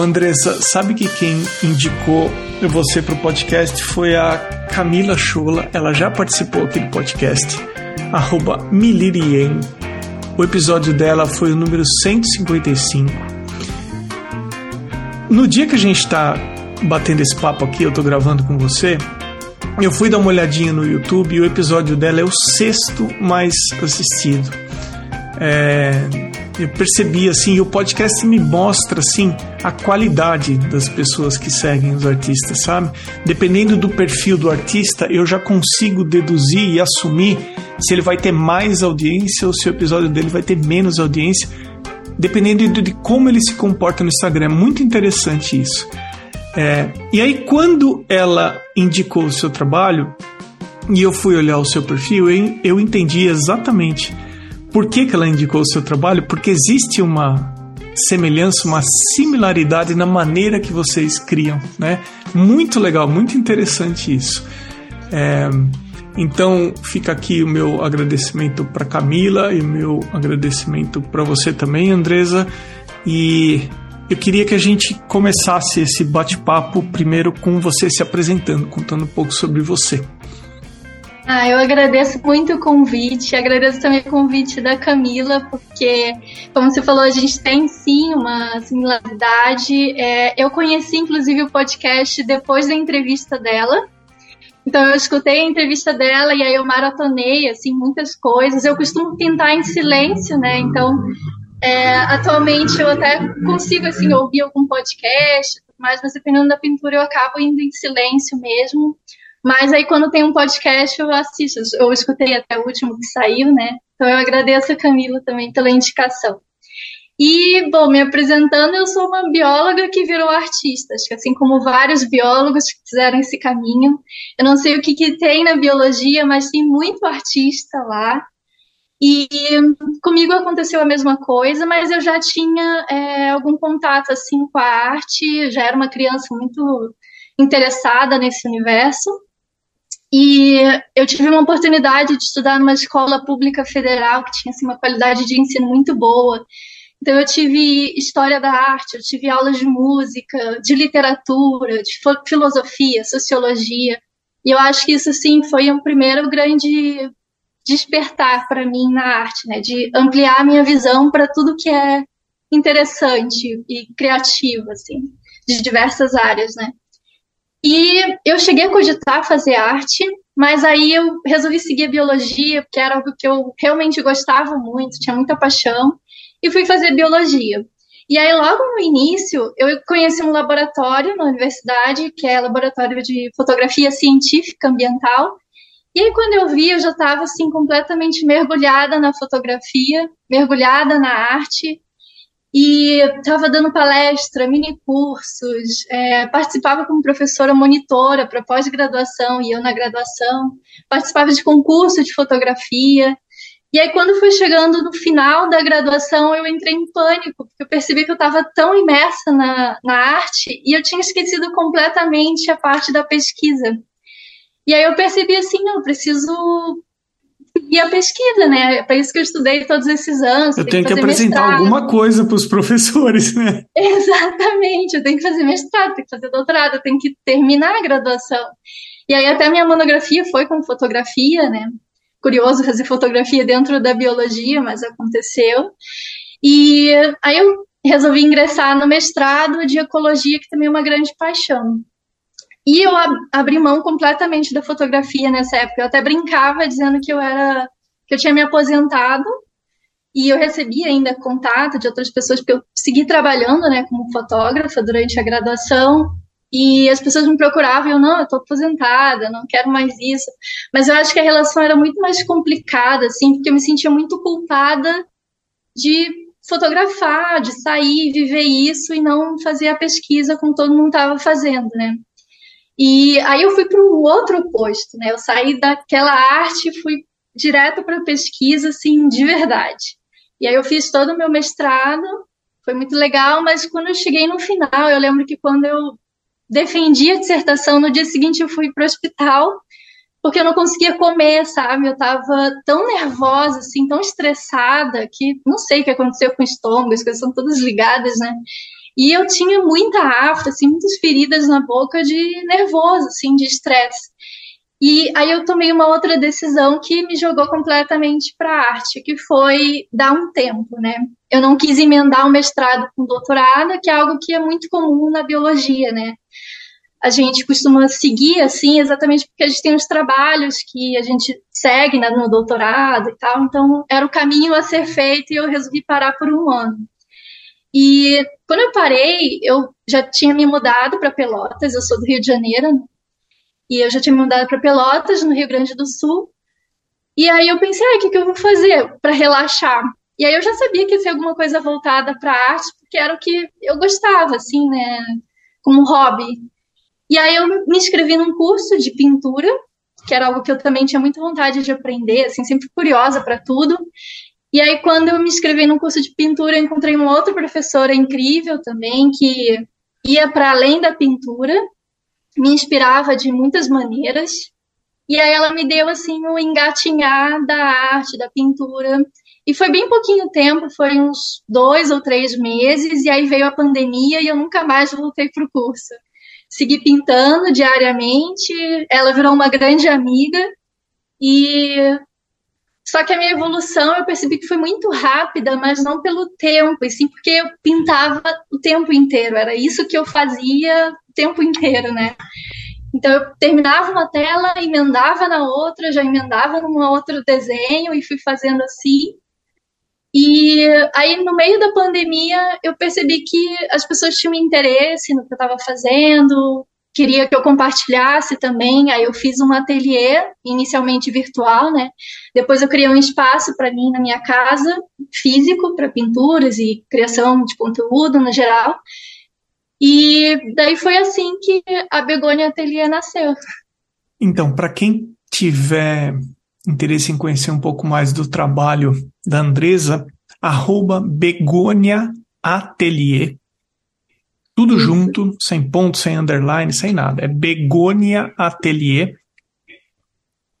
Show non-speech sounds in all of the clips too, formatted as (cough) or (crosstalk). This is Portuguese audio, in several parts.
Andressa, sabe que quem indicou você para o podcast foi a Camila Chola. Ela já participou aqui do podcast, arroba Milirien. O episódio dela foi o número 155. No dia que a gente está batendo esse papo aqui, eu estou gravando com você, eu fui dar uma olhadinha no YouTube e o episódio dela é o sexto mais assistido. É, eu percebi assim, o podcast me mostra assim a qualidade das pessoas que seguem os artistas, sabe? Dependendo do perfil do artista, eu já consigo deduzir e assumir se ele vai ter mais audiência ou se o episódio dele vai ter menos audiência, dependendo de como ele se comporta no Instagram. É muito interessante isso. É, e aí, quando ela indicou o seu trabalho e eu fui olhar o seu perfil, eu, eu entendi exatamente por que, que ela indicou o seu trabalho? Porque existe uma semelhança, uma similaridade na maneira que vocês criam, né? Muito legal, muito interessante isso. É, então fica aqui o meu agradecimento para Camila e o meu agradecimento para você também, Andresa. E eu queria que a gente começasse esse bate-papo primeiro com você se apresentando, contando um pouco sobre você. Ah, eu agradeço muito o convite, agradeço também o convite da Camila, porque, como você falou, a gente tem sim uma similaridade. É, eu conheci, inclusive, o podcast depois da entrevista dela. Então, eu escutei a entrevista dela e aí eu maratonei, assim, muitas coisas. Eu costumo pintar em silêncio, né? Então, é, atualmente eu até consigo, assim, ouvir algum podcast, mas dependendo da pintura eu acabo indo em silêncio mesmo. Mas aí quando tem um podcast eu assisto, eu escutei até o último que saiu, né? Então eu agradeço a Camila também pela indicação. E, bom, me apresentando, eu sou uma bióloga que virou artista, acho que assim como vários biólogos que fizeram esse caminho. Eu não sei o que, que tem na biologia, mas tem muito artista lá. E comigo aconteceu a mesma coisa, mas eu já tinha é, algum contato assim com a arte, já era uma criança muito interessada nesse universo. E eu tive uma oportunidade de estudar numa escola pública federal que tinha assim, uma qualidade de ensino muito boa. Então eu tive história da arte, eu tive aulas de música, de literatura, de filosofia, sociologia. E eu acho que isso sim foi um primeiro grande despertar para mim na arte, né, de ampliar a minha visão para tudo que é interessante e criativo assim, de diversas áreas, né? E eu cheguei a cogitar fazer arte, mas aí eu resolvi seguir a biologia, porque era algo que eu realmente gostava muito, tinha muita paixão, e fui fazer biologia. E aí, logo no início, eu conheci um laboratório na universidade, que é laboratório de fotografia científica ambiental. E aí, quando eu vi, eu já estava assim completamente mergulhada na fotografia, mergulhada na arte, e estava dando palestra, mini cursos, é, participava como professora monitora para pós-graduação e eu na graduação, participava de concurso de fotografia. E aí, quando foi chegando no final da graduação, eu entrei em pânico, porque eu percebi que eu estava tão imersa na, na arte e eu tinha esquecido completamente a parte da pesquisa. E aí eu percebi assim, eu preciso e a pesquisa, né? É para isso que eu estudei todos esses anos. Eu tenho que, que apresentar mestrado. alguma coisa para os professores, né? (laughs) Exatamente, eu tenho que fazer mestrado, tenho que fazer doutorado, eu tenho que terminar a graduação. E aí até minha monografia foi com fotografia, né? Curioso fazer fotografia dentro da biologia, mas aconteceu. E aí eu resolvi ingressar no mestrado de ecologia, que também é uma grande paixão. E eu abri mão completamente da fotografia nessa época. Eu até brincava dizendo que eu era que eu tinha me aposentado e eu recebia ainda contato de outras pessoas porque eu segui trabalhando, né, como fotógrafa durante a graduação. E as pessoas me procuravam e eu, não, eu tô aposentada, não quero mais isso. Mas eu acho que a relação era muito mais complicada, assim, porque eu me sentia muito culpada de fotografar, de sair, viver isso e não fazer a pesquisa como todo mundo estava fazendo, né? E aí eu fui para um outro posto, né? Eu saí daquela arte e fui direto para pesquisa, assim, de verdade. E aí eu fiz todo o meu mestrado, foi muito legal, mas quando eu cheguei no final, eu lembro que quando eu defendi a dissertação, no dia seguinte eu fui para o hospital, porque eu não conseguia comer, sabe? Eu estava tão nervosa, assim, tão estressada, que não sei o que aconteceu com o estômago, as coisas são todas ligadas, né? E eu tinha muita afta, assim, muitas feridas na boca de nervoso, assim, de estresse. E aí eu tomei uma outra decisão que me jogou completamente para a arte, que foi dar um tempo, né? Eu não quis emendar o mestrado com doutorado, que é algo que é muito comum na biologia, né? A gente costuma seguir assim, exatamente porque a gente tem os trabalhos que a gente segue né, no doutorado e tal, então era o caminho a ser feito e eu resolvi parar por um ano. E quando eu parei, eu já tinha me mudado para Pelotas, eu sou do Rio de Janeiro? E eu já tinha me mudado para Pelotas, no Rio Grande do Sul. E aí eu pensei, ah, o que, que eu vou fazer para relaxar? E aí eu já sabia que ia ser alguma coisa voltada para arte, porque era o que eu gostava, assim, né, como hobby. E aí eu me inscrevi num curso de pintura, que era algo que eu também tinha muita vontade de aprender, assim, sempre curiosa para tudo. E aí quando eu me inscrevi num curso de pintura, eu encontrei uma outra professora incrível também que ia para além da pintura me inspirava de muitas maneiras. E aí ela me deu assim o um engatinhar da arte, da pintura. E foi bem pouquinho tempo, foi uns dois ou três meses, e aí veio a pandemia e eu nunca mais voltei para o curso. Segui pintando diariamente, ela virou uma grande amiga, e só que a minha evolução eu percebi que foi muito rápida, mas não pelo tempo, e sim porque eu pintava o tempo inteiro, era isso que eu fazia tempo inteiro, né? Então eu terminava uma tela, emendava na outra, já emendava num outro desenho e fui fazendo assim. E aí no meio da pandemia eu percebi que as pessoas tinham interesse no que eu estava fazendo, queria que eu compartilhasse também. Aí eu fiz um ateliê, inicialmente virtual, né? Depois eu criei um espaço para mim na minha casa, físico, para pinturas e criação de conteúdo no geral. E daí foi assim que a Begônia Ateliê nasceu. Então, para quem tiver interesse em conhecer um pouco mais do trabalho da Andresa, arroba Begônia Ateliê. Tudo Isso. junto, sem ponto, sem underline, sem nada. É Begônia Ateliê.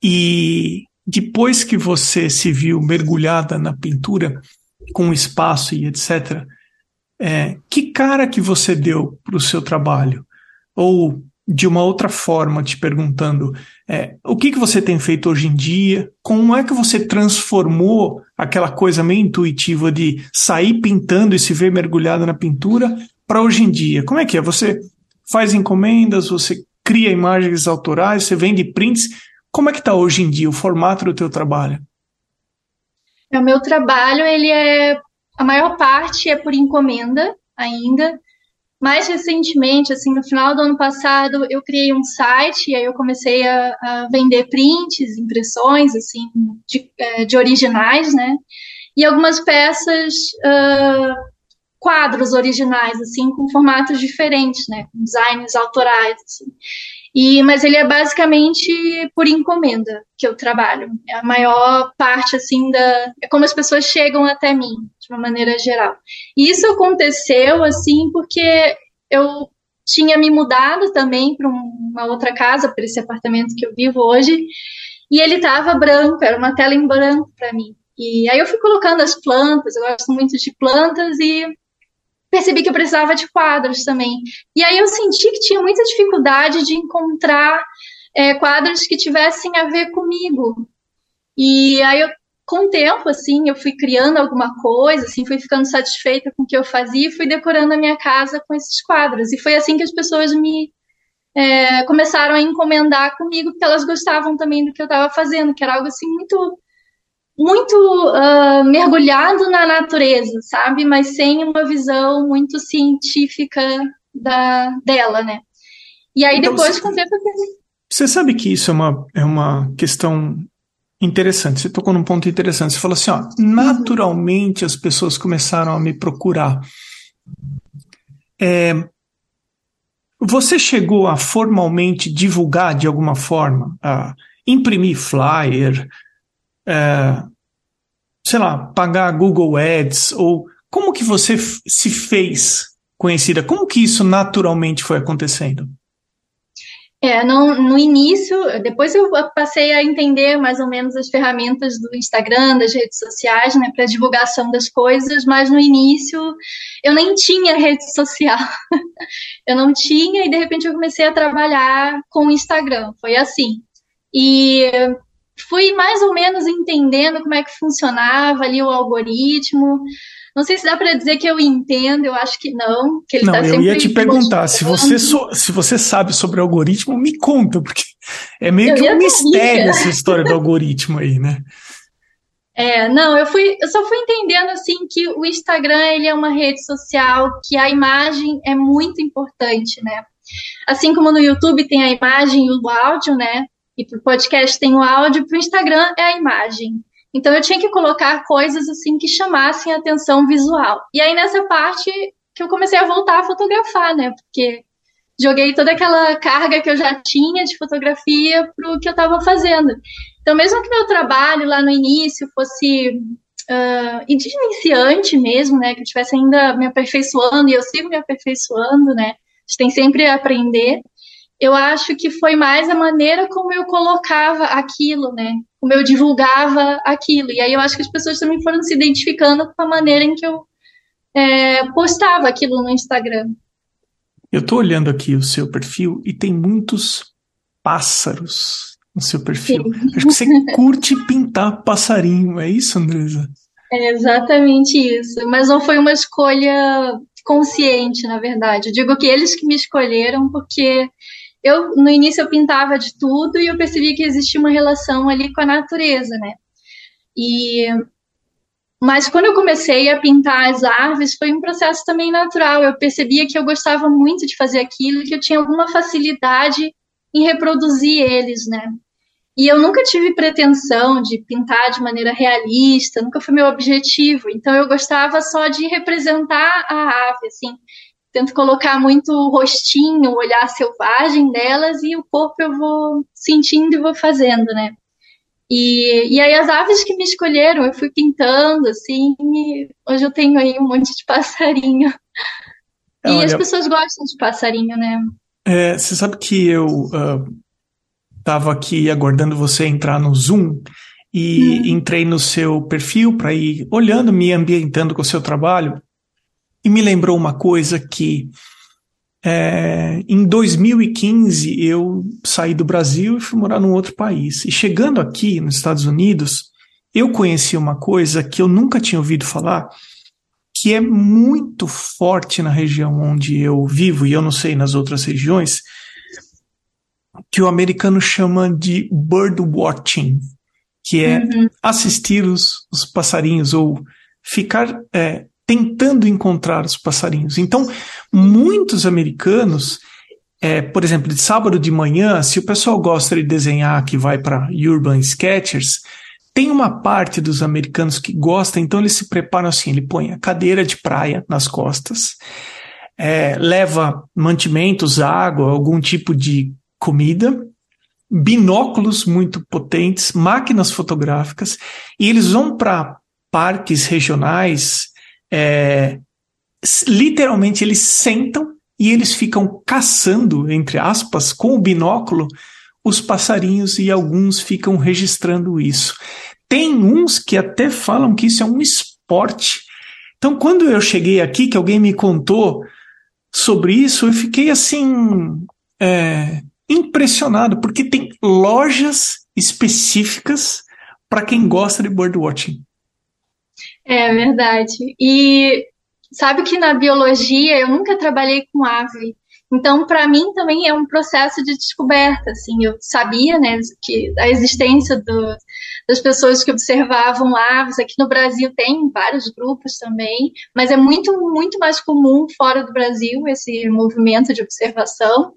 E depois que você se viu mergulhada na pintura, com espaço e etc., é, que cara que você deu para o seu trabalho? Ou de uma outra forma, te perguntando é, o que, que você tem feito hoje em dia? Como é que você transformou aquela coisa meio intuitiva de sair pintando e se ver mergulhado na pintura para hoje em dia? Como é que é? Você faz encomendas, você cria imagens autorais, você vende prints. Como é que está hoje em dia o formato do teu trabalho? O meu trabalho ele é a maior parte é por encomenda ainda. Mais recentemente, assim, no final do ano passado, eu criei um site e aí eu comecei a, a vender prints, impressões, assim, de, é, de, originais, né? E algumas peças, uh, quadros originais, assim, com formatos diferentes, né? Com designs autorais, assim. E, mas ele é basicamente por encomenda que eu trabalho. É a maior parte, assim, da. É como as pessoas chegam até mim, de uma maneira geral. E isso aconteceu, assim, porque eu tinha me mudado também para uma outra casa, para esse apartamento que eu vivo hoje, e ele estava branco, era uma tela em branco para mim. E aí eu fui colocando as plantas, eu gosto muito de plantas, e percebi que eu precisava de quadros também. E aí eu senti que tinha muita dificuldade de encontrar é, quadros que tivessem a ver comigo. E aí eu, com o tempo, assim, eu fui criando alguma coisa, assim, fui ficando satisfeita com o que eu fazia e fui decorando a minha casa com esses quadros. E foi assim que as pessoas me é, começaram a encomendar comigo, porque elas gostavam também do que eu estava fazendo, que era algo assim muito muito uh, mergulhado na natureza, sabe? Mas sem uma visão muito científica da, dela, né? E aí então, depois, com o tempo... Você sabe que isso é uma, é uma questão interessante. Você tocou num ponto interessante. Você falou assim, ó, naturalmente as pessoas começaram a me procurar. É, você chegou a formalmente divulgar de alguma forma, a imprimir flyer, é, sei lá, pagar Google Ads ou como que você se fez conhecida? Como que isso naturalmente foi acontecendo? É, no, no início, depois eu passei a entender mais ou menos as ferramentas do Instagram, das redes sociais, né, para divulgação das coisas, mas no início eu nem tinha rede (laughs) social. eu não tinha e de repente eu comecei a trabalhar com o Instagram. Foi assim. E fui mais ou menos entendendo como é que funcionava ali o algoritmo. Não sei se dá para dizer que eu entendo, eu acho que não. Que ele não, tá eu ia te perguntar, se você, so, se você sabe sobre algoritmo, me conta, porque é meio eu que um mistério essa história do algoritmo aí, né? É, não, eu fui, eu só fui entendendo assim que o Instagram ele é uma rede social que a imagem é muito importante, né? Assim como no YouTube tem a imagem e o áudio, né? E para o podcast tem o áudio, para o Instagram é a imagem. Então eu tinha que colocar coisas assim que chamassem atenção visual. E aí nessa parte que eu comecei a voltar a fotografar, né? Porque joguei toda aquela carga que eu já tinha de fotografia para o que eu estava fazendo. Então, mesmo que meu trabalho lá no início fosse uh, de iniciante mesmo, né? Que eu estivesse ainda me aperfeiçoando, e eu sigo me aperfeiçoando, né? A gente tem sempre a aprender. Eu acho que foi mais a maneira como eu colocava aquilo, né? como eu divulgava aquilo. E aí eu acho que as pessoas também foram se identificando com a maneira em que eu é, postava aquilo no Instagram. Eu estou olhando aqui o seu perfil e tem muitos pássaros no seu perfil. Sim. Acho que você curte pintar passarinho, é isso, Andresa? É exatamente isso. Mas não foi uma escolha consciente, na verdade. Eu digo que eles que me escolheram porque eu no início eu pintava de tudo e eu percebi que existia uma relação ali com a natureza, né? E mas quando eu comecei a pintar as árvores foi um processo também natural. Eu percebia que eu gostava muito de fazer aquilo, que eu tinha alguma facilidade em reproduzir eles, né? E eu nunca tive pretensão de pintar de maneira realista, nunca foi meu objetivo. Então eu gostava só de representar a ave, assim tento colocar muito o rostinho, o olhar selvagem delas e o corpo eu vou sentindo e vou fazendo, né? E, e aí as aves que me escolheram, eu fui pintando, assim, hoje eu tenho aí um monte de (laughs) passarinho. E Olha, as pessoas gostam de passarinho, né? É, você sabe que eu estava uh, aqui aguardando você entrar no Zoom e hum. entrei no seu perfil para ir olhando, me ambientando com o seu trabalho. E me lembrou uma coisa que é, em 2015 eu saí do Brasil e fui morar num outro país. E chegando aqui nos Estados Unidos, eu conheci uma coisa que eu nunca tinha ouvido falar, que é muito forte na região onde eu vivo, e eu não sei nas outras regiões, que o americano chama de bird watching, que é uhum. assistir os, os passarinhos ou ficar é, tentando encontrar os passarinhos. Então, muitos americanos, é, por exemplo, de sábado de manhã, se o pessoal gosta de desenhar que vai para Urban Sketchers, tem uma parte dos americanos que gosta, então eles se preparam assim, ele põe a cadeira de praia nas costas, é, leva mantimentos, água, algum tipo de comida, binóculos muito potentes, máquinas fotográficas, e eles vão para parques regionais é, literalmente eles sentam e eles ficam caçando, entre aspas, com o binóculo, os passarinhos e alguns ficam registrando isso. Tem uns que até falam que isso é um esporte. Então, quando eu cheguei aqui, que alguém me contou sobre isso, eu fiquei assim é, impressionado, porque tem lojas específicas para quem gosta de birdwatching. É verdade. E sabe que na biologia eu nunca trabalhei com ave. Então, para mim também é um processo de descoberta. Assim, eu sabia, né, que a existência do, das pessoas que observavam aves aqui no Brasil tem vários grupos também, mas é muito muito mais comum fora do Brasil esse movimento de observação.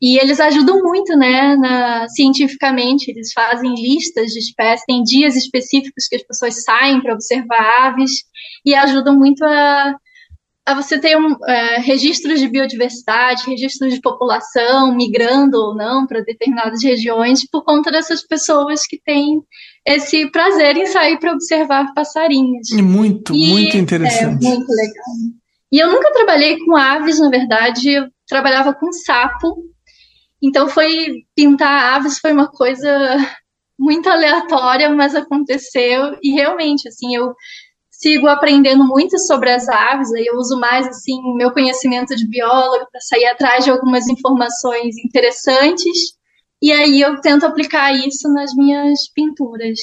E eles ajudam muito, né, na, cientificamente. Eles fazem listas de espécies, tem dias específicos que as pessoas saem para observar aves e ajudam muito a, a você ter um, é, registros de biodiversidade, registros de população migrando ou não para determinadas regiões por conta dessas pessoas que têm esse prazer em sair para observar passarinhos. Muito, e, muito interessante. É muito legal. E eu nunca trabalhei com aves, na verdade, eu trabalhava com sapo Então foi pintar aves foi uma coisa muito aleatória, mas aconteceu e realmente assim eu sigo aprendendo muito sobre as aves, aí eu uso mais assim meu conhecimento de biólogo para sair atrás de algumas informações interessantes e aí eu tento aplicar isso nas minhas pinturas.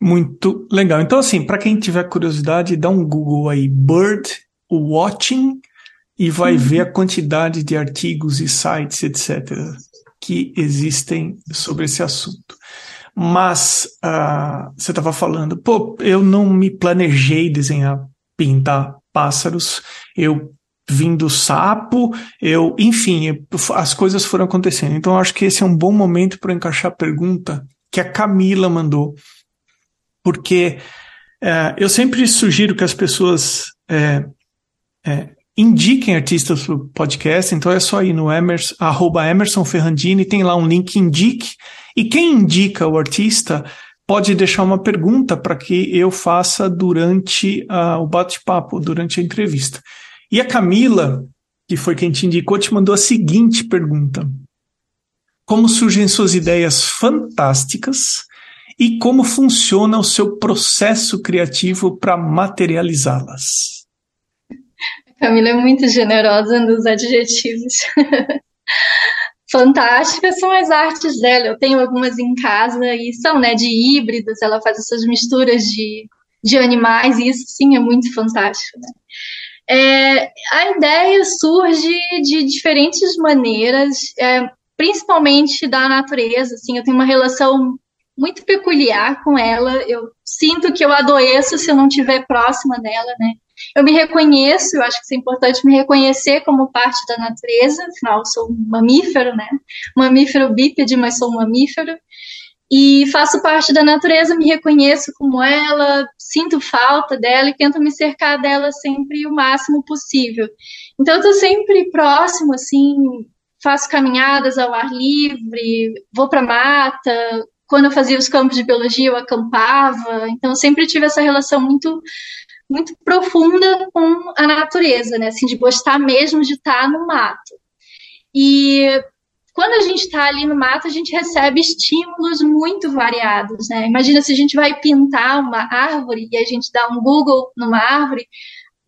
Muito legal. Então assim, para quem tiver curiosidade, dá um Google aí bird watching e vai uhum. ver a quantidade de artigos e sites, etc, que existem sobre esse assunto. Mas uh, você estava falando, pô, eu não me planejei desenhar, pintar pássaros, eu vim do sapo, eu, enfim, eu, as coisas foram acontecendo. Então, acho que esse é um bom momento para encaixar a pergunta que a Camila mandou, porque uh, eu sempre sugiro que as pessoas é, é, indiquem artistas para o podcast, então é só ir no Emerson, Emerson Ferrandini, tem lá um link indique, e quem indica o artista pode deixar uma pergunta para que eu faça durante uh, o bate-papo, durante a entrevista. E a Camila, que foi quem te indicou, te mandou a seguinte pergunta: Como surgem suas ideias fantásticas e como funciona o seu processo criativo para materializá-las? Camila é muito generosa nos adjetivos. (laughs) Fantásticas são as artes dela. Eu tenho algumas em casa e são, né, de híbridos. Ela faz essas misturas de, de animais e isso sim é muito fantástico. Né? É, a ideia surge de diferentes maneiras, é, principalmente da natureza. Assim, eu tenho uma relação muito peculiar com ela. Eu sinto que eu adoeço se eu não estiver próxima dela, né? Eu me reconheço, eu acho que é importante me reconhecer como parte da natureza, afinal, eu sou um mamífero, né? Mamífero bípede, mas sou um mamífero. E faço parte da natureza, me reconheço como ela, sinto falta dela e tento me cercar dela sempre o máximo possível. Então, eu tô sempre próximo, assim, faço caminhadas ao ar livre, vou para mata. Quando eu fazia os campos de biologia, eu acampava. Então, sempre tive essa relação muito muito profunda com a natureza, né? Assim, de gostar mesmo de estar no mato. E quando a gente está ali no mato, a gente recebe estímulos muito variados, né? Imagina se a gente vai pintar uma árvore e a gente dá um Google numa árvore,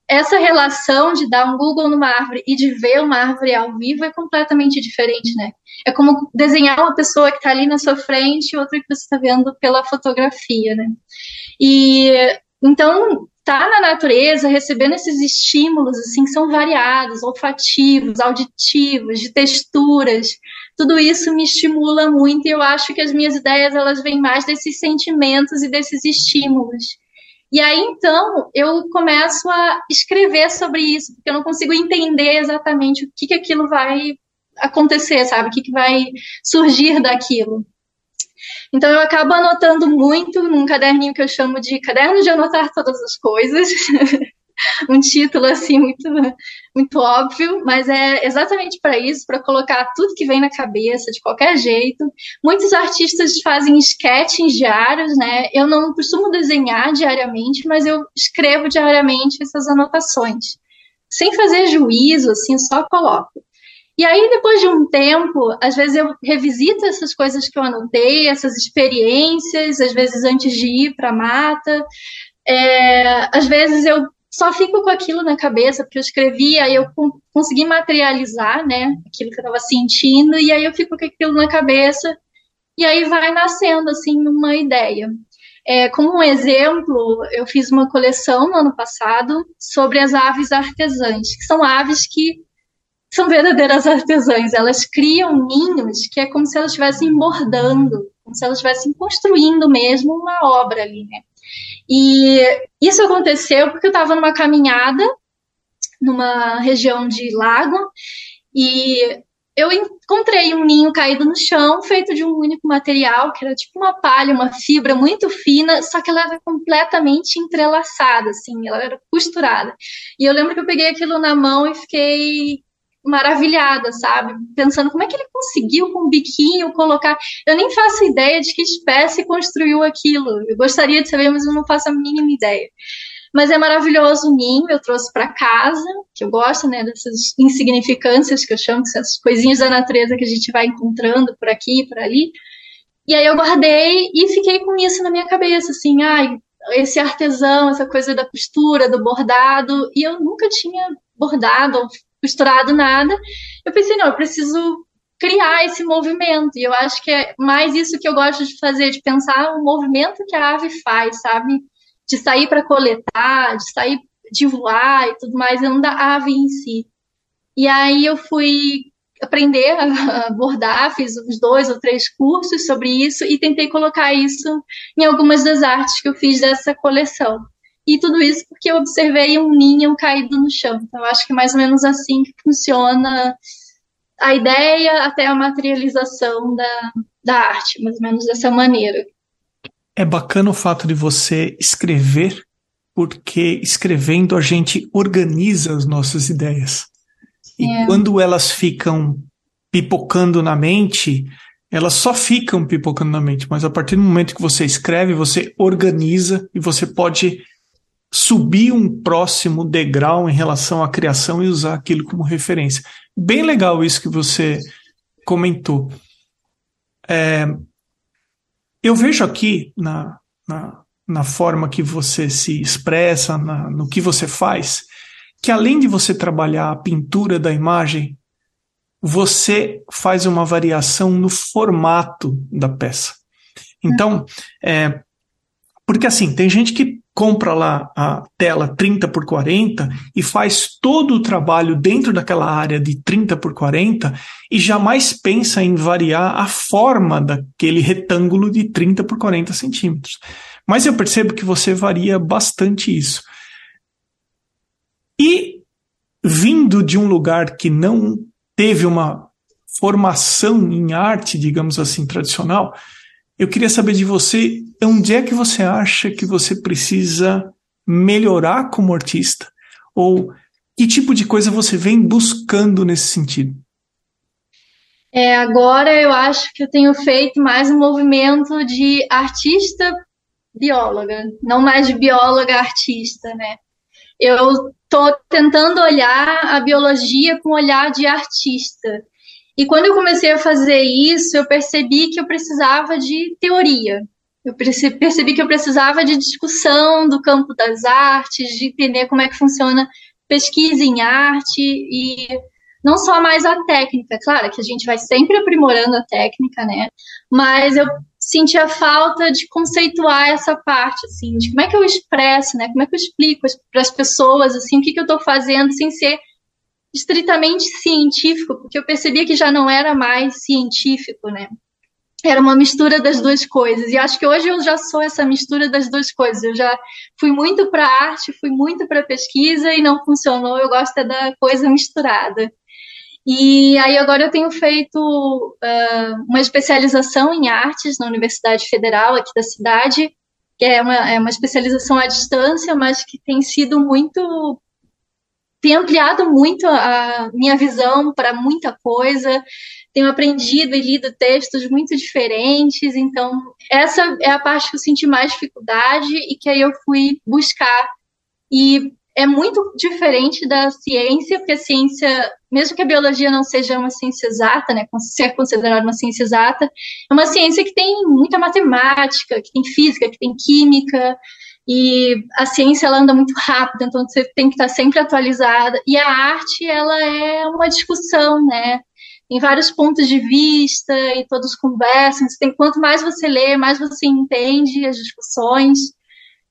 essa relação de dar um Google numa árvore e de ver uma árvore ao vivo é completamente diferente, né? É como desenhar uma pessoa que está ali na sua frente e outra que você está vendo pela fotografia, né? E então tá na natureza, recebendo esses estímulos, assim, que são variados, olfativos, auditivos, de texturas, tudo isso me estimula muito e eu acho que as minhas ideias, elas vêm mais desses sentimentos e desses estímulos. E aí, então, eu começo a escrever sobre isso, porque eu não consigo entender exatamente o que, que aquilo vai acontecer, sabe? O que, que vai surgir daquilo. Então eu acabo anotando muito num caderninho que eu chamo de caderno de anotar todas as coisas. (laughs) um título assim muito muito óbvio, mas é exatamente para isso, para colocar tudo que vem na cabeça de qualquer jeito. Muitos artistas fazem sketches diários, né? Eu não costumo desenhar diariamente, mas eu escrevo diariamente essas anotações. Sem fazer juízo, assim, só coloco. E aí, depois de um tempo, às vezes eu revisito essas coisas que eu anotei, essas experiências, às vezes antes de ir para a mata. É, às vezes eu só fico com aquilo na cabeça, porque eu escrevi, aí eu consegui materializar, né, aquilo que eu estava sentindo, e aí eu fico com aquilo na cabeça, e aí vai nascendo, assim, uma ideia. É, como um exemplo, eu fiz uma coleção no ano passado sobre as aves artesãs, que são aves que são verdadeiras artesãs. Elas criam ninhos que é como se elas estivessem bordando, como se elas estivessem construindo mesmo uma obra ali, né? E isso aconteceu porque eu estava numa caminhada numa região de lago e eu encontrei um ninho caído no chão, feito de um único material, que era tipo uma palha, uma fibra muito fina, só que ela era completamente entrelaçada, assim, ela era costurada. E eu lembro que eu peguei aquilo na mão e fiquei maravilhada, sabe? Pensando como é que ele conseguiu com um biquinho colocar. Eu nem faço ideia de que espécie construiu aquilo. Eu gostaria de saber, mas eu não faço a mínima ideia. Mas é maravilhoso o ninho, eu trouxe para casa, que eu gosto, né, dessas insignificâncias que eu chamo, essas coisinhas da natureza que a gente vai encontrando por aqui e por ali. E aí eu guardei e fiquei com isso na minha cabeça, assim, ai, esse artesão, essa coisa da costura, do bordado, e eu nunca tinha bordado ou costurado nada. Eu pensei, não, eu preciso criar esse movimento. E eu acho que é mais isso que eu gosto de fazer, de pensar o movimento que a ave faz, sabe? De sair para coletar, de sair de voar e tudo mais, não da ave em si. E aí eu fui aprender a bordar, fiz uns dois ou três cursos sobre isso e tentei colocar isso em algumas das artes que eu fiz dessa coleção. E tudo isso porque eu observei um ninho caído no chão. Então, eu acho que é mais ou menos assim que funciona a ideia até a materialização da, da arte, mais ou menos dessa maneira. É bacana o fato de você escrever, porque escrevendo a gente organiza as nossas ideias. E é. quando elas ficam pipocando na mente, elas só ficam pipocando na mente, mas a partir do momento que você escreve, você organiza e você pode subir um próximo degrau em relação à criação e usar aquilo como referência. Bem legal isso que você comentou. É, eu vejo aqui na, na, na, forma que você se expressa, na, no que você faz, que além de você trabalhar a pintura da imagem, você faz uma variação no formato da peça. Então, é, porque assim, tem gente que compra lá a tela 30 por 40 e faz todo o trabalho dentro daquela área de 30 por 40 e jamais pensa em variar a forma daquele retângulo de 30 por 40 centímetros. Mas eu percebo que você varia bastante isso. E vindo de um lugar que não teve uma formação em arte, digamos assim, tradicional, eu queria saber de você onde é que você acha que você precisa melhorar como artista? Ou que tipo de coisa você vem buscando nesse sentido? É, agora eu acho que eu tenho feito mais um movimento de artista bióloga, não mais de bióloga artista, né? Eu estou tentando olhar a biologia com olhar de artista. E quando eu comecei a fazer isso, eu percebi que eu precisava de teoria. Eu percebi que eu precisava de discussão do campo das artes, de entender como é que funciona pesquisa em arte e não só mais a técnica, claro que a gente vai sempre aprimorando a técnica, né? Mas eu senti a falta de conceituar essa parte, assim, de como é que eu expresso, né? Como é que eu explico para as pessoas, assim, o que, que eu estou fazendo sem ser estritamente científico, porque eu percebia que já não era mais científico, né? Era uma mistura das duas coisas. E acho que hoje eu já sou essa mistura das duas coisas. Eu já fui muito para arte, fui muito para pesquisa e não funcionou. Eu gosto é da coisa misturada. E aí agora eu tenho feito uh, uma especialização em artes na Universidade Federal aqui da cidade, que é uma, é uma especialização à distância, mas que tem sido muito tem ampliado muito a minha visão para muita coisa, tenho aprendido e lido textos muito diferentes, então essa é a parte que eu senti mais dificuldade e que aí eu fui buscar. E é muito diferente da ciência, porque a ciência, mesmo que a biologia não seja uma ciência exata, né, ser considerada uma ciência exata, é uma ciência que tem muita matemática, que tem física, que tem química, e a ciência ela anda muito rápido, então você tem que estar sempre atualizada. E a arte ela é uma discussão, né? Tem vários pontos de vista e todos conversam. Tem, quanto mais você lê, mais você entende as discussões.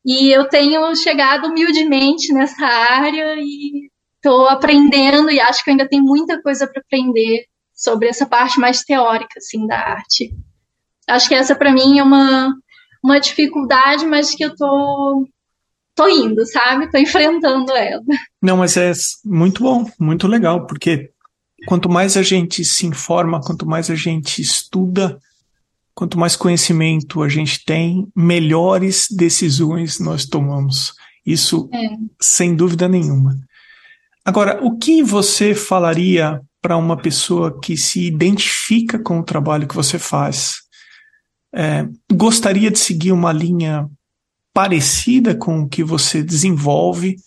E eu tenho chegado humildemente nessa área e estou aprendendo e acho que ainda tem muita coisa para aprender sobre essa parte mais teórica assim da arte. Acho que essa para mim é uma uma dificuldade, mas que eu tô tô indo, sabe? Tô enfrentando ela. Não, mas é muito bom, muito legal, porque quanto mais a gente se informa, quanto mais a gente estuda, quanto mais conhecimento a gente tem, melhores decisões nós tomamos. Isso é. sem dúvida nenhuma. Agora, o que você falaria para uma pessoa que se identifica com o trabalho que você faz? É, gostaria de seguir uma linha parecida com o que você desenvolve,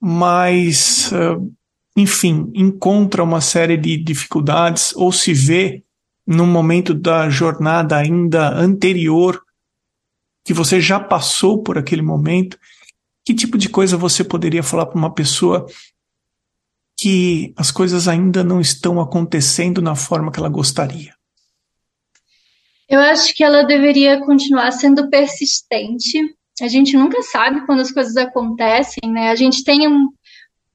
mas, uh, enfim, encontra uma série de dificuldades ou se vê num momento da jornada ainda anterior, que você já passou por aquele momento, que tipo de coisa você poderia falar para uma pessoa que as coisas ainda não estão acontecendo na forma que ela gostaria? Eu acho que ela deveria continuar sendo persistente. A gente nunca sabe quando as coisas acontecem, né? A gente tem um,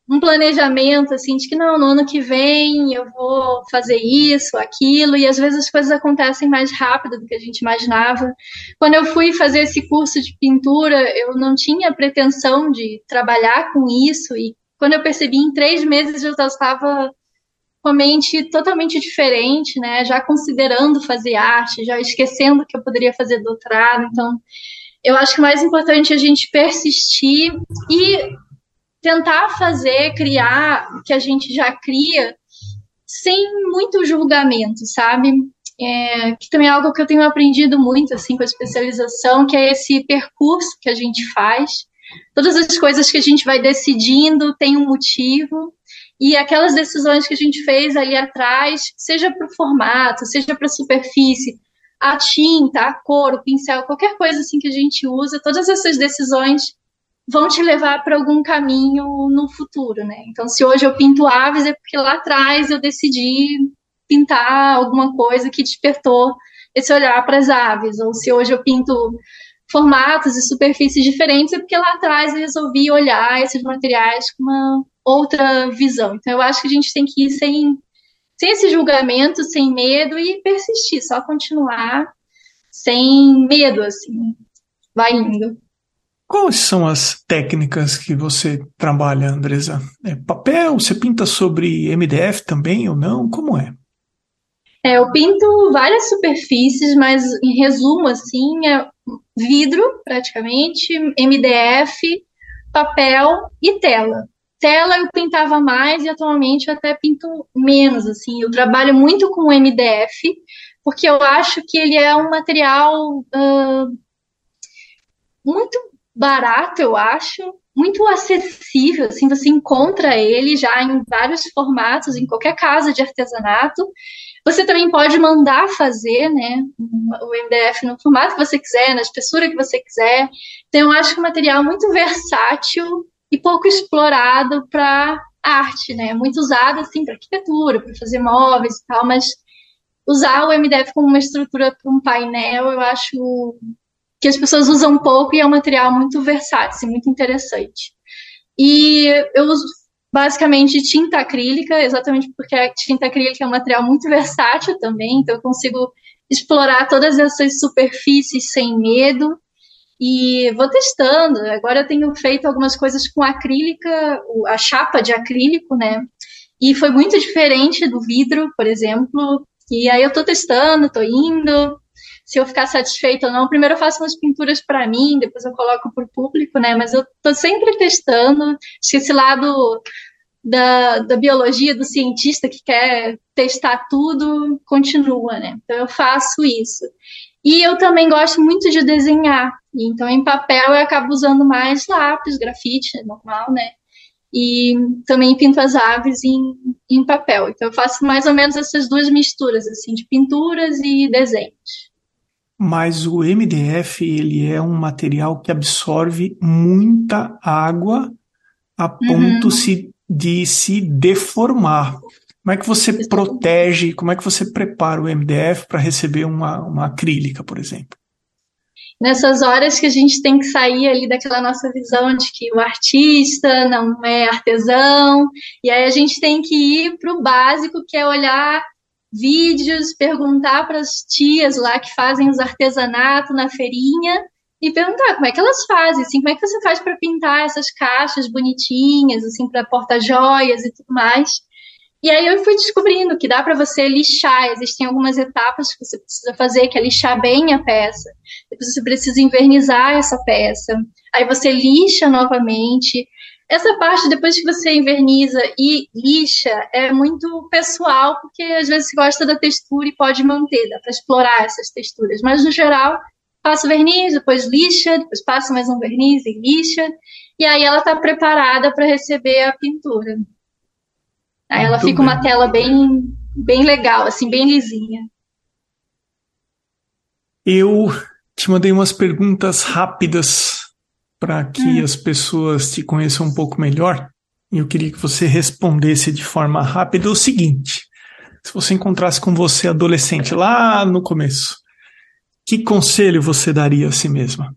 um planejamento assim de que não, no ano que vem eu vou fazer isso, aquilo, e às vezes as coisas acontecem mais rápido do que a gente imaginava. Quando eu fui fazer esse curso de pintura, eu não tinha pretensão de trabalhar com isso, e quando eu percebi em três meses eu já estava com a mente totalmente diferente, né? Já considerando fazer arte, já esquecendo que eu poderia fazer doutorado. Então, eu acho que o mais importante é a gente persistir e tentar fazer, criar o que a gente já cria sem muito julgamento, sabe? É, que também é algo que eu tenho aprendido muito assim com a especialização, que é esse percurso que a gente faz. Todas as coisas que a gente vai decidindo tem um motivo e aquelas decisões que a gente fez ali atrás, seja para o formato, seja para a superfície, a tinta, a cor, o pincel, qualquer coisa assim que a gente usa, todas essas decisões vão te levar para algum caminho no futuro, né? Então, se hoje eu pinto aves, é porque lá atrás eu decidi pintar alguma coisa que despertou esse olhar para as aves, ou se hoje eu pinto formatos e superfícies diferentes, é porque lá atrás eu resolvi olhar esses materiais com uma outra visão. Então, eu acho que a gente tem que ir sem, sem esse julgamento, sem medo e persistir, só continuar sem medo, assim, vai indo. Quais são as técnicas que você trabalha, Andresa? É papel? Você pinta sobre MDF também ou não? Como é? É, eu pinto várias superfícies, mas em resumo, assim, é vidro, praticamente, MDF, papel e tela tela eu pintava mais e atualmente eu até pinto menos, assim. Eu trabalho muito com MDF, porque eu acho que ele é um material uh, muito barato, eu acho, muito acessível, assim, você encontra ele já em vários formatos, em qualquer casa de artesanato. Você também pode mandar fazer, né, o MDF no formato que você quiser, na espessura que você quiser. Então, eu acho que é um material muito versátil e pouco explorado para arte, né? Muito usado assim para arquitetura, para fazer móveis e tal, mas usar o MDF como uma estrutura para um painel, eu acho que as pessoas usam pouco e é um material muito versátil, muito interessante. E eu uso basicamente tinta acrílica, exatamente porque a tinta acrílica é um material muito versátil também, então eu consigo explorar todas essas superfícies sem medo e vou testando. Agora eu tenho feito algumas coisas com acrílica, a chapa de acrílico, né? E foi muito diferente do vidro, por exemplo. E aí eu tô testando, tô indo. Se eu ficar satisfeita ou não, primeiro eu faço umas pinturas para mim, depois eu coloco para o público, né? Mas eu tô sempre testando. Acho que esse lado da, da biologia, do cientista que quer testar tudo, continua, né? Então eu faço isso. E eu também gosto muito de desenhar. Então, em papel, eu acabo usando mais lápis, grafite, é normal, né? E também pinto as aves em, em papel. Então, eu faço mais ou menos essas duas misturas, assim, de pinturas e desenhos. Mas o MDF, ele é um material que absorve muita água a ponto uhum. de se deformar. Como é que você protege, como é que você prepara o MDF para receber uma, uma acrílica, por exemplo? Nessas horas que a gente tem que sair ali daquela nossa visão de que o artista não é artesão, e aí a gente tem que ir para o básico, que é olhar vídeos, perguntar para as tias lá que fazem os artesanatos na feirinha e perguntar como é que elas fazem, assim, como é que você faz para pintar essas caixas bonitinhas, assim, para porta-joias e tudo mais. E aí eu fui descobrindo que dá para você lixar, existem algumas etapas que você precisa fazer, que é lixar bem a peça. Depois você precisa invernizar essa peça. Aí você lixa novamente. Essa parte, depois que você inverniza e lixa, é muito pessoal, porque às vezes você gosta da textura e pode manter, dá para explorar essas texturas. Mas, no geral, passa o verniz, depois lixa, depois passa mais um verniz e lixa, e aí ela está preparada para receber a pintura. Aí ela fica bem. uma tela bem, bem legal, assim, bem lisinha. Eu te mandei umas perguntas rápidas para que hum. as pessoas te conheçam um pouco melhor. E eu queria que você respondesse de forma rápida o seguinte: se você encontrasse com você adolescente lá no começo, que conselho você daria a si mesma?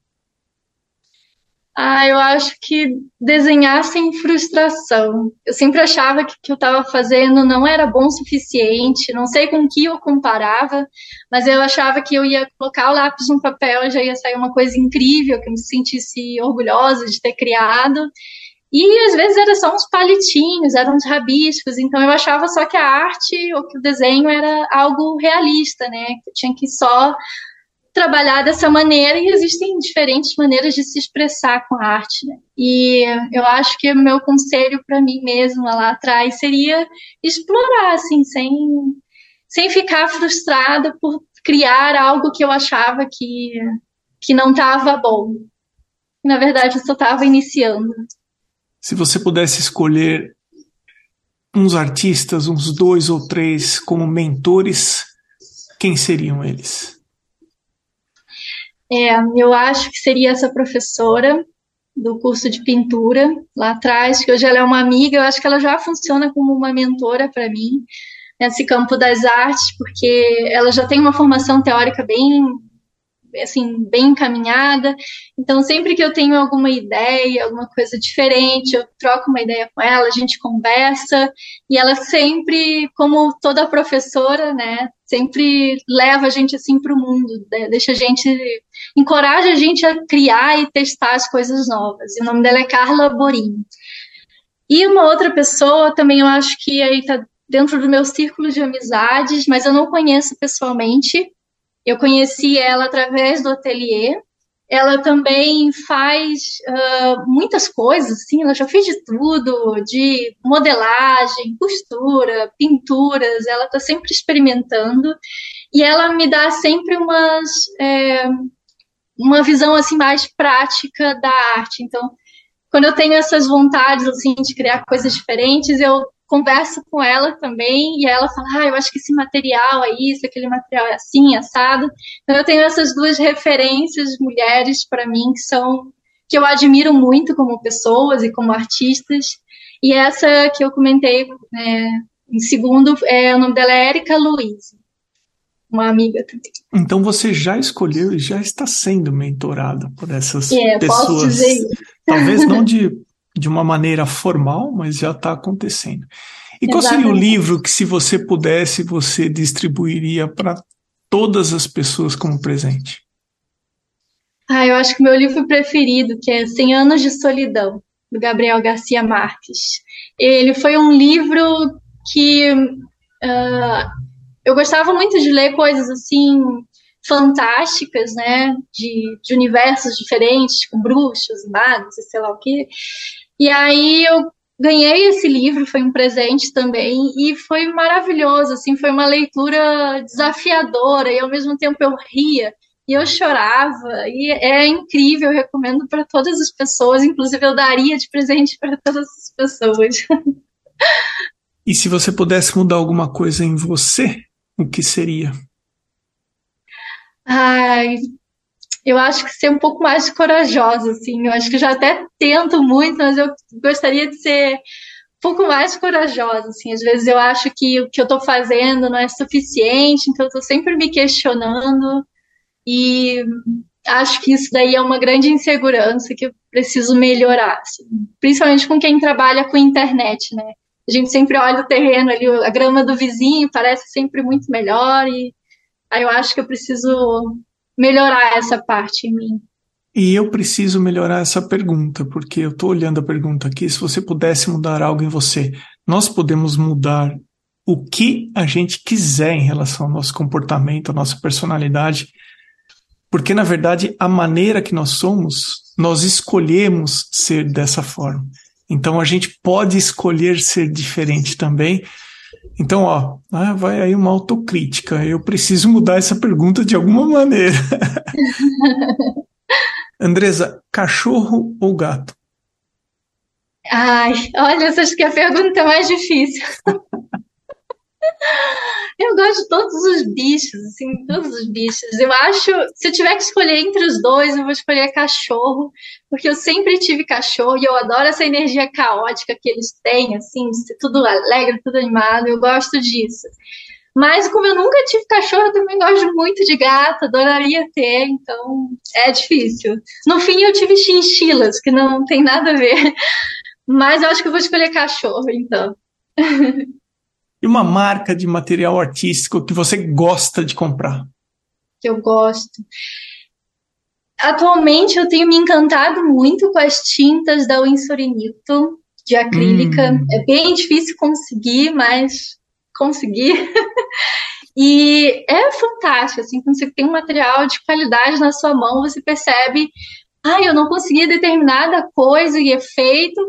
Ah, eu acho que desenhar sem frustração. Eu sempre achava que o que eu estava fazendo não era bom o suficiente, não sei com que eu comparava, mas eu achava que eu ia colocar o lápis no papel e já ia sair uma coisa incrível, que eu me sentisse orgulhosa de ter criado. E às vezes era só uns palitinhos, eram uns rabiscos, então eu achava só que a arte ou que o desenho era algo realista, né? Que eu tinha que só trabalhar dessa maneira e existem diferentes maneiras de se expressar com a arte. Né? E eu acho que o meu conselho para mim mesma lá atrás seria explorar, assim, sem, sem ficar frustrada por criar algo que eu achava que, que não estava bom. Na verdade, eu só estava iniciando. Se você pudesse escolher uns artistas, uns dois ou três como mentores, quem seriam eles? É, eu acho que seria essa professora do curso de pintura lá atrás, que hoje ela é uma amiga, eu acho que ela já funciona como uma mentora para mim nesse campo das artes, porque ela já tem uma formação teórica bem assim, bem encaminhada. Então, sempre que eu tenho alguma ideia, alguma coisa diferente, eu troco uma ideia com ela, a gente conversa, e ela sempre, como toda professora, né, sempre leva a gente assim para o mundo, né, deixa a gente, encoraja a gente a criar e testar as coisas novas. E o nome dela é Carla Borini. E uma outra pessoa também eu acho que aí está dentro do meu círculo de amizades, mas eu não conheço pessoalmente, eu conheci ela através do ateliê. Ela também faz uh, muitas coisas, assim, ela já fez de tudo, de modelagem, costura, pinturas, ela está sempre experimentando e ela me dá sempre umas é, uma visão assim mais prática da arte. Então, quando eu tenho essas vontades assim de criar coisas diferentes, eu converso com ela também e ela fala, ah, eu acho que esse material é isso, aquele material é assim, assado. Então eu tenho essas duas referências mulheres para mim que são que eu admiro muito como pessoas e como artistas. E essa que eu comentei né, em segundo, é, o nome dela é Erika Luiz, uma amiga também. Então você já escolheu e já está sendo mentorada por essas é, pessoas. Posso dizer isso. Talvez não de (laughs) de uma maneira formal, mas já está acontecendo. E qual seria o livro que, se você pudesse, você distribuiria para todas as pessoas como presente? Ah, eu acho que meu livro preferido, que é Cem Anos de Solidão, do Gabriel Garcia Marques. Ele foi um livro que uh, eu gostava muito de ler coisas assim fantásticas, né, de, de universos diferentes, com bruxos, magos, sei lá o que. E aí eu ganhei esse livro, foi um presente também, e foi maravilhoso, assim, foi uma leitura desafiadora, e ao mesmo tempo eu ria, e eu chorava, e é incrível, eu recomendo para todas as pessoas, inclusive eu daria de presente para todas as pessoas. E se você pudesse mudar alguma coisa em você, o que seria? Ai, eu acho que ser um pouco mais corajosa, assim. Eu acho que já até tento muito, mas eu gostaria de ser um pouco mais corajosa, assim. Às vezes eu acho que o que eu estou fazendo não é suficiente, então eu estou sempre me questionando e acho que isso daí é uma grande insegurança que eu preciso melhorar, assim. principalmente com quem trabalha com internet, né? A gente sempre olha o terreno ali, a grama do vizinho parece sempre muito melhor e aí eu acho que eu preciso melhorar essa parte em mim. E eu preciso melhorar essa pergunta, porque eu estou olhando a pergunta aqui. Se você pudesse mudar algo em você, nós podemos mudar o que a gente quiser em relação ao nosso comportamento, à nossa personalidade, porque na verdade a maneira que nós somos, nós escolhemos ser dessa forma. Então a gente pode escolher ser diferente também, Então, ó, ah, vai aí uma autocrítica. Eu preciso mudar essa pergunta de alguma maneira. (laughs) Andresa, cachorro ou gato? Ai, olha, essa acho que é a pergunta mais difícil. (laughs) Eu gosto de todos os bichos, assim, todos os bichos. Eu acho, se eu tiver que escolher entre os dois, eu vou escolher cachorro, porque eu sempre tive cachorro e eu adoro essa energia caótica que eles têm, assim, de ser tudo alegre, tudo animado, eu gosto disso. Mas como eu nunca tive cachorro, eu também gosto muito de gato, adoraria ter, então é difícil. No fim eu tive chinchilas, que não tem nada a ver. (laughs) Mas eu acho que eu vou escolher cachorro, então. (laughs) E uma marca de material artístico que você gosta de comprar? Que eu gosto. Atualmente eu tenho me encantado muito com as tintas da Winsor Newton de acrílica. Hum. É bem difícil conseguir, mas consegui. (laughs) e é fantástico, assim, quando você tem um material de qualidade na sua mão, você percebe, ah, eu não consegui determinada coisa e efeito,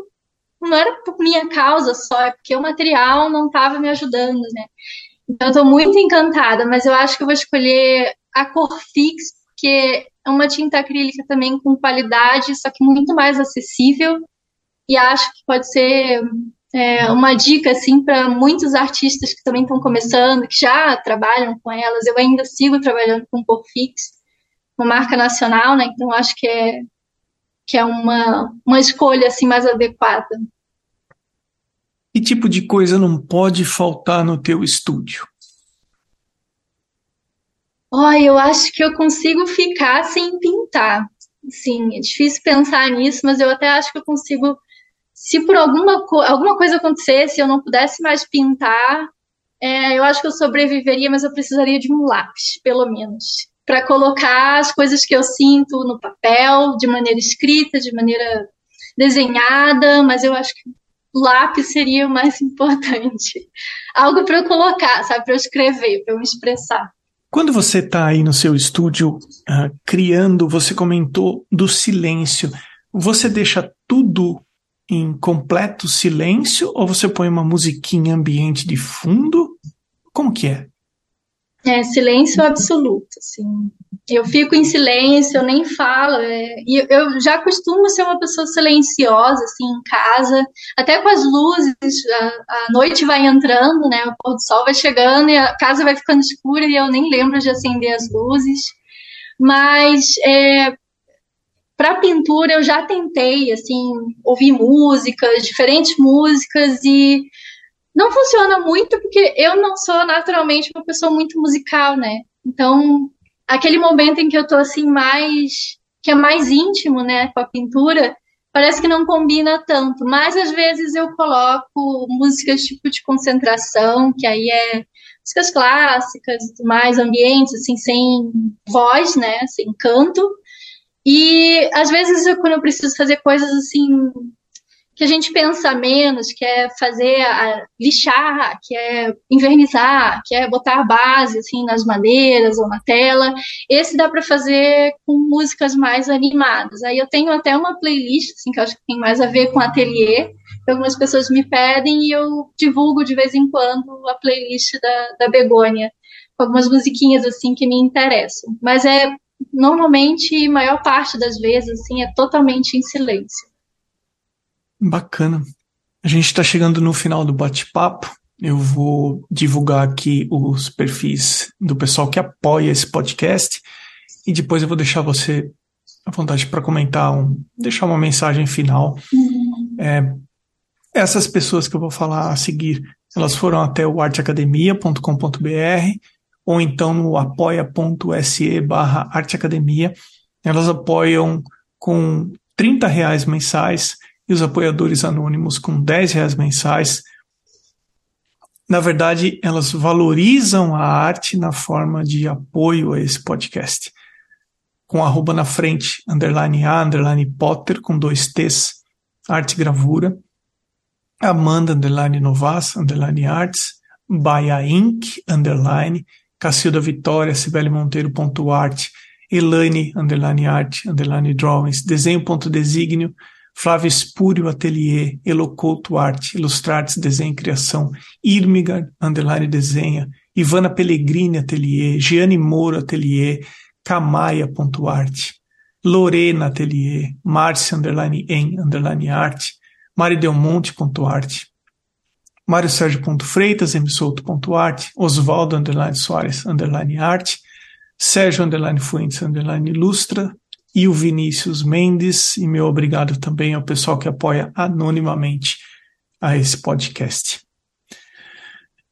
não era por minha causa só, é porque o material não estava me ajudando, né? Então, eu estou muito encantada, mas eu acho que eu vou escolher a cor fix, porque é uma tinta acrílica também com qualidade, só que muito mais acessível, e acho que pode ser é, uma dica assim para muitos artistas que também estão começando, que já trabalham com elas. Eu ainda sigo trabalhando com cor fix, uma marca nacional, né? Então acho que é que é uma, uma escolha assim mais adequada. Que tipo de coisa não pode faltar no teu estúdio? Olha, eu acho que eu consigo ficar sem pintar. Sim, é difícil pensar nisso, mas eu até acho que eu consigo. Se por alguma, co alguma coisa acontecesse e eu não pudesse mais pintar, é, eu acho que eu sobreviveria, mas eu precisaria de um lápis, pelo menos para colocar as coisas que eu sinto no papel, de maneira escrita, de maneira desenhada, mas eu acho que o lápis seria o mais (laughs) importante. Algo para eu colocar, sabe, para eu escrever, para eu me expressar. Quando você está aí no seu estúdio uh, criando, você comentou do silêncio. Você deixa tudo em completo silêncio ou você põe uma musiquinha ambiente de fundo? Como que é? É, silêncio absoluto, assim. Eu fico em silêncio, eu nem falo. É, e eu já costumo ser uma pessoa silenciosa, assim, em casa, até com as luzes, a, a noite vai entrando, né? O pôr do sol vai chegando e a casa vai ficando escura e eu nem lembro de acender as luzes. Mas é, para pintura eu já tentei, assim, ouvir músicas, diferentes músicas e não funciona muito porque eu não sou naturalmente uma pessoa muito musical, né? Então, aquele momento em que eu tô assim mais que é mais íntimo, né, com a pintura, parece que não combina tanto, mas às vezes eu coloco músicas tipo de concentração, que aí é músicas clássicas, mais ambientes assim sem voz, né, sem canto. E às vezes eu, quando eu preciso fazer coisas assim que a gente pensa menos, que é fazer, a, lixar, que é invernizar, que é botar base assim nas madeiras ou na tela. Esse dá para fazer com músicas mais animadas. Aí eu tenho até uma playlist assim que eu acho que tem mais a ver com ateliê. Algumas pessoas me pedem e eu divulgo de vez em quando a playlist da, da Begônia, com algumas musiquinhas assim que me interessam. Mas é normalmente, maior parte das vezes, assim, é totalmente em silêncio. Bacana. A gente está chegando no final do bate-papo. Eu vou divulgar aqui os perfis do pessoal que apoia esse podcast e depois eu vou deixar você à vontade para comentar, um, deixar uma mensagem final. Uhum. É, essas pessoas que eu vou falar a seguir, elas foram até o arteacademia.com.br ou então no apoia.se barra arteacademia. Elas apoiam com 30 reais mensais e os apoiadores anônimos com 10 reais mensais. Na verdade, elas valorizam a arte na forma de apoio a esse podcast. Com arroba na frente, underline A, underline Potter, com dois T's, arte gravura. Amanda, underline Novas, underline Arts. Baia Inc., underline. Cacilda Vitória, Sibeli Monteiro, ponto arte. Elaine, underline arte, underline drawings. Desenho, ponto desígnio Flávia Espúrio Atelier, Elocouto Arte, Ilustrates Desenho e Criação, Irmiga Underline Desenha, Ivana Pellegrini Atelier, Giane Moro Atelier, Camaia.arte, Lorena Atelier, Márcia Underline em Underline Arte, Mari Delmonte.arte, Mário Sérgio Freitas, Arte, Oswaldo Underline Soares Underline Arte, Sérgio Underline Fuentes Underline Ilustra, e o Vinícius Mendes, e meu obrigado também ao pessoal que apoia anonimamente a esse podcast.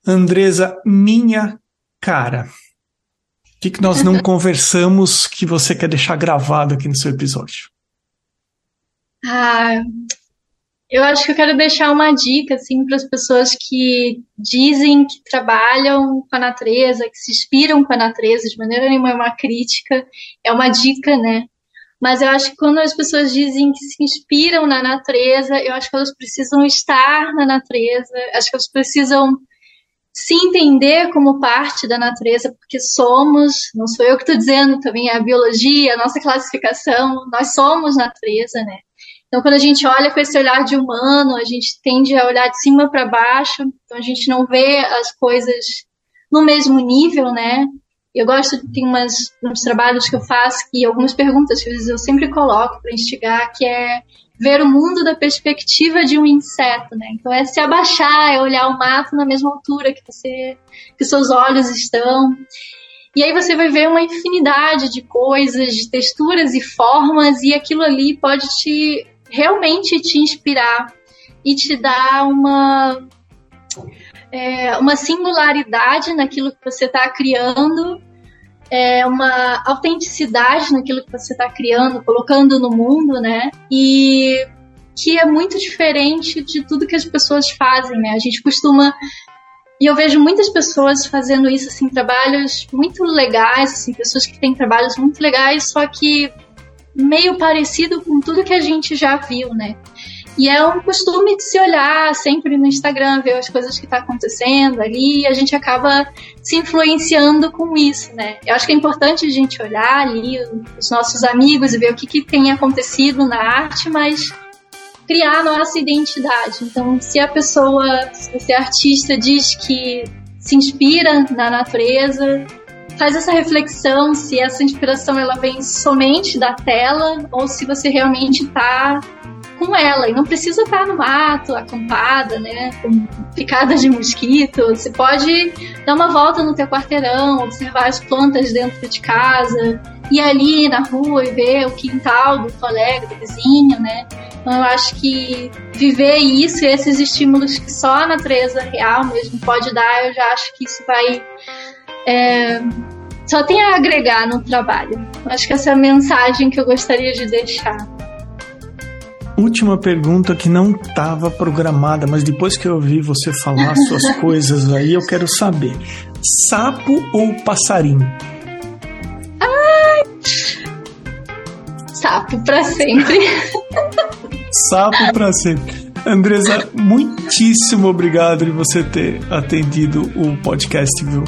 Andresa, minha cara, o que, que nós não (laughs) conversamos que você quer deixar gravado aqui no seu episódio? Ah, eu acho que eu quero deixar uma dica assim para as pessoas que dizem que trabalham com a natureza, que se inspiram com a natureza, de maneira nenhuma é uma crítica, é uma dica, né? Mas eu acho que quando as pessoas dizem que se inspiram na natureza, eu acho que elas precisam estar na natureza, acho que elas precisam se entender como parte da natureza, porque somos, não sou eu que estou dizendo, também é a biologia, a nossa classificação, nós somos natureza, né? Então, quando a gente olha com esse olhar de humano, a gente tende a olhar de cima para baixo, então a gente não vê as coisas no mesmo nível, né? Eu gosto, tem umas, uns trabalhos que eu faço que algumas perguntas que eu sempre coloco para instigar, que é ver o mundo da perspectiva de um inseto, né? Então é se abaixar, é olhar o mato na mesma altura que você, que seus olhos estão. E aí você vai ver uma infinidade de coisas, de texturas e formas, e aquilo ali pode te realmente te inspirar e te dar uma é, uma singularidade naquilo que você está criando, é, uma autenticidade naquilo que você está criando, colocando no mundo, né? E que é muito diferente de tudo que as pessoas fazem, né? A gente costuma e eu vejo muitas pessoas fazendo isso, assim, trabalhos muito legais, assim, pessoas que têm trabalhos muito legais, só que meio parecido com tudo que a gente já viu, né? E é um costume de se olhar sempre no Instagram, ver as coisas que tá acontecendo ali, e a gente acaba se influenciando com isso, né? Eu acho que é importante a gente olhar ali os nossos amigos e ver o que, que tem acontecido na arte, mas criar a nossa identidade. Então, se a pessoa, se você é artista, diz que se inspira na natureza, faz essa reflexão se essa inspiração ela vem somente da tela ou se você realmente está com ela. E não precisa estar no mato, acampada, né? Com picadas de mosquito. Você pode dar uma volta no teu quarteirão, observar as plantas dentro de casa, ir ali na rua e ver o quintal do colega, do vizinho, né? Então eu acho que viver isso esses estímulos que só a natureza real mesmo pode dar, eu já acho que isso vai. É, só tem a agregar no trabalho. Acho que essa é a mensagem que eu gostaria de deixar última pergunta que não estava programada, mas depois que eu ouvi você falar (laughs) suas coisas aí, eu quero saber: sapo ou passarinho? Ai! Sapo para sempre. sapo para sempre. Andresa, muitíssimo obrigado de você ter atendido o podcast, viu?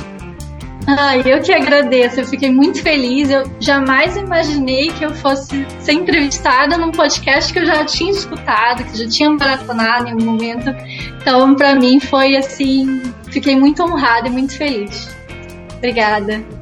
Ai, eu que agradeço, eu fiquei muito feliz. Eu jamais imaginei que eu fosse ser entrevistada num podcast que eu já tinha escutado, que já tinha maratonado em algum momento. Então, para mim foi assim, fiquei muito honrada e muito feliz. Obrigada.